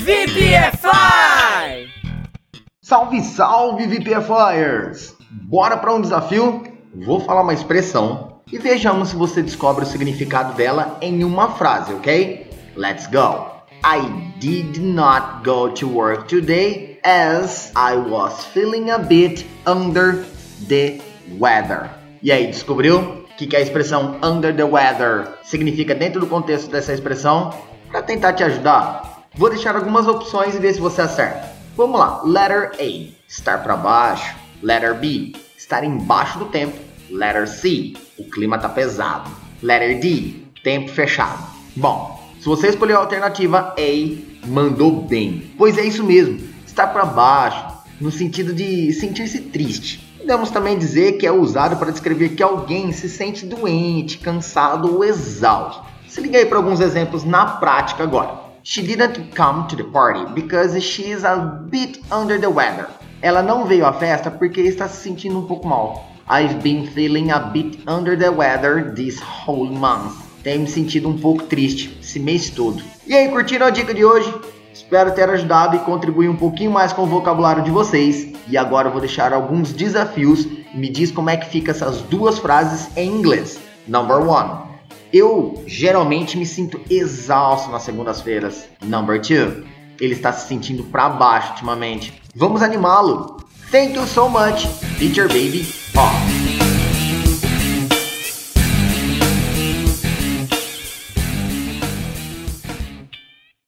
VPFI! Salve, salve, VPFIers! Bora para um desafio? Vou falar uma expressão e vejamos se você descobre o significado dela em uma frase, ok? Let's go! I did not go to work today as I was feeling a bit under the weather. E aí, descobriu? O que, que a expressão under the weather significa dentro do contexto dessa expressão? Para tentar te ajudar, vou deixar algumas opções e ver se você acerta. Vamos lá. Letter A, estar para baixo. Letter B, estar embaixo do tempo. Letter C, o clima tá pesado. Letter D, tempo fechado. Bom, se você escolheu a alternativa A, mandou bem. Pois é isso mesmo, estar para baixo, no sentido de sentir-se triste. Podemos também dizer que é usado para descrever que alguém se sente doente, cansado ou exausto. Se liga aí para alguns exemplos na prática agora. She didn't come to the party because she is a bit under the weather. Ela não veio à festa porque está se sentindo um pouco mal. I've been feeling a bit under the weather this whole month. Tenho me sentido um pouco triste esse mês todo. E aí, curtiram a dica de hoje? Espero ter ajudado e contribuir um pouquinho mais com o vocabulário de vocês. E agora eu vou deixar alguns desafios. Me diz como é que fica essas duas frases em inglês. Number one. Eu geralmente me sinto exausto nas segundas-feiras. Number two. Ele está se sentindo para baixo ultimamente. Vamos animá-lo. Thank you so much, Teacher Baby. Off.